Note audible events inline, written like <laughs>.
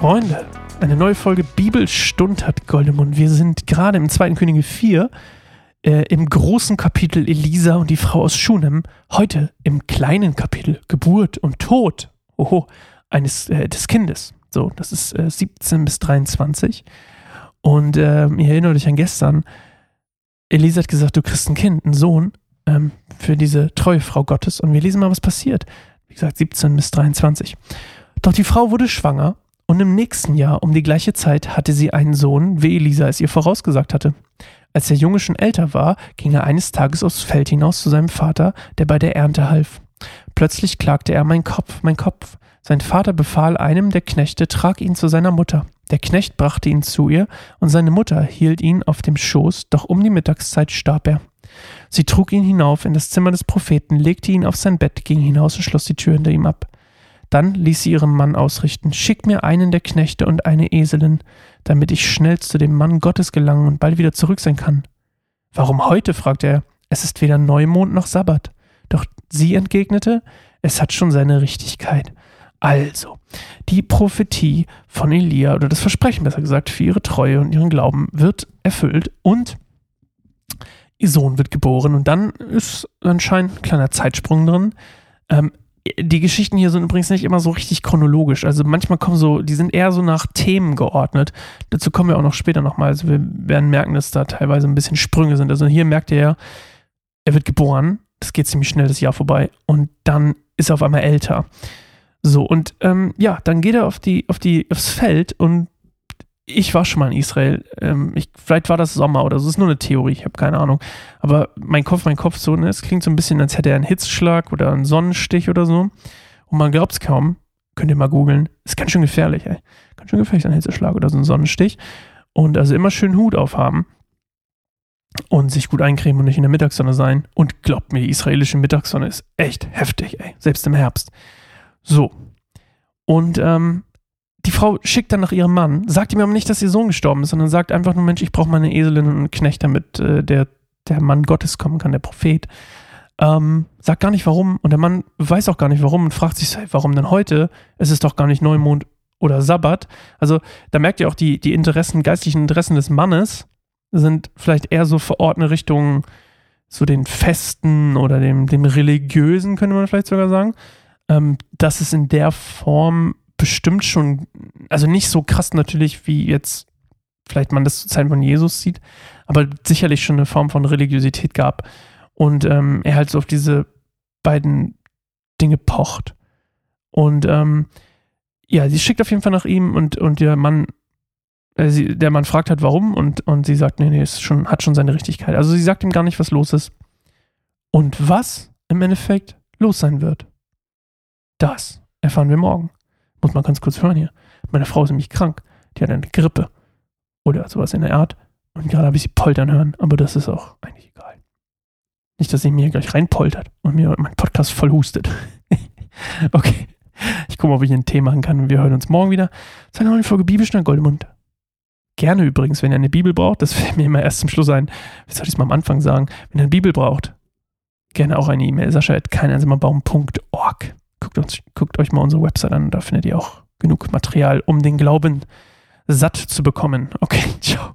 Freunde, eine neue Folge Bibelstund hat Goldemund. Wir sind gerade im 2. Könige 4 äh, im großen Kapitel Elisa und die Frau aus Schunem. Heute im kleinen Kapitel Geburt und Tod oho, eines äh, des Kindes. So, das ist äh, 17 bis 23. Und äh, ihr erinnert euch an gestern, Elisa hat gesagt, du kriegst ein Kind, einen Sohn ähm, für diese treue Frau Gottes. Und wir lesen mal, was passiert. Wie gesagt, 17 bis 23. Doch die Frau wurde schwanger und im nächsten Jahr um die gleiche Zeit hatte sie einen Sohn, wie Elisa es ihr vorausgesagt hatte. Als der Junge schon älter war, ging er eines Tages aufs Feld hinaus zu seinem Vater, der bei der Ernte half. Plötzlich klagte er, mein Kopf, mein Kopf. Sein Vater befahl einem der Knechte, trag ihn zu seiner Mutter. Der Knecht brachte ihn zu ihr, und seine Mutter hielt ihn auf dem Schoß, doch um die Mittagszeit starb er. Sie trug ihn hinauf in das Zimmer des Propheten, legte ihn auf sein Bett, ging hinaus und schloss die Tür hinter ihm ab. Dann ließ sie ihrem Mann ausrichten, schick mir einen der Knechte und eine Eselin, damit ich schnell zu dem Mann Gottes gelangen und bald wieder zurück sein kann. Warum heute? fragte er. Es ist weder Neumond noch Sabbat. Doch sie entgegnete, es hat schon seine Richtigkeit. Also, die Prophetie von Elia, oder das Versprechen besser gesagt, für ihre Treue und ihren Glauben wird erfüllt und ihr Sohn wird geboren. Und dann ist anscheinend ein kleiner Zeitsprung drin. Ähm, die Geschichten hier sind übrigens nicht immer so richtig chronologisch. Also manchmal kommen so, die sind eher so nach Themen geordnet. Dazu kommen wir auch noch später nochmal. Also wir werden merken, dass da teilweise ein bisschen Sprünge sind. Also hier merkt ihr, er wird geboren. Das geht ziemlich schnell das Jahr vorbei. Und dann ist er auf einmal älter. So, und ähm, ja, dann geht er auf die, auf die, aufs Feld und ich war schon mal in Israel. Ähm, ich, vielleicht war das Sommer oder so. Das ist nur eine Theorie, ich habe keine Ahnung. Aber mein Kopf, mein Kopf so, ne, es klingt so ein bisschen, als hätte er einen Hitzschlag oder einen Sonnenstich oder so. Und man glaubt es kaum. Könnt ihr mal googeln. Ist ganz schön gefährlich, ey. Ganz schön gefährlich, ein Hitzeschlag oder so ein Sonnenstich. Und also immer schön Hut aufhaben. Und sich gut eincremen und nicht in der Mittagssonne sein. Und glaubt mir, die israelische Mittagssonne ist echt heftig, ey. Selbst im Herbst. So. Und ähm, die Frau schickt dann nach ihrem Mann, sagt ihm aber nicht, dass ihr Sohn gestorben ist, sondern sagt einfach nur, Mensch, ich brauche mal eine Eselin und einen Knecht, damit äh, der, der Mann Gottes kommen kann, der Prophet. Ähm, sagt gar nicht warum und der Mann weiß auch gar nicht warum und fragt sich, warum denn heute? Es ist doch gar nicht Neumond oder Sabbat. Also da merkt ihr auch, die, die Interessen, geistlichen Interessen des Mannes sind vielleicht eher so verordnete Richtung so den Festen oder dem, dem Religiösen, könnte man vielleicht sogar sagen. Ähm, dass es in der Form bestimmt schon, also nicht so krass natürlich, wie jetzt vielleicht man das zu Zeiten von Jesus sieht, aber sicherlich schon eine Form von Religiosität gab. Und ähm, er halt so auf diese beiden Dinge pocht. Und ähm, ja, sie schickt auf jeden Fall nach ihm und, und der Mann, äh, sie, der Mann fragt halt warum und, und sie sagt, nee, nee, es schon, hat schon seine Richtigkeit. Also sie sagt ihm gar nicht, was los ist. Und was im Endeffekt los sein wird, das erfahren wir morgen. Muss man ganz kurz hören hier. Meine Frau ist nämlich krank. Die hat eine Grippe. Oder sowas in der Art. Und gerade habe ich sie poltern hören. Aber das ist auch eigentlich egal. Nicht, dass sie mir gleich reinpoltert und mir meinen Podcast voll hustet. <laughs> okay. Ich gucke mal, ob ich ein Thema machen kann. Und wir hören uns morgen wieder zu einer neuen Folge Bibelschnell Goldemund. Gerne übrigens, wenn ihr eine Bibel braucht, das <laughs> fällt mir immer erst zum Schluss ein. Wie soll ich es mal am Anfang sagen? Wenn ihr eine Bibel braucht, gerne auch eine E-Mail. Sascha at keineinsamerbaum.org guckt, uns, guckt euch mal unsere Website an, da findet ihr auch genug Material, um den Glauben satt zu bekommen. Okay, <laughs> ciao.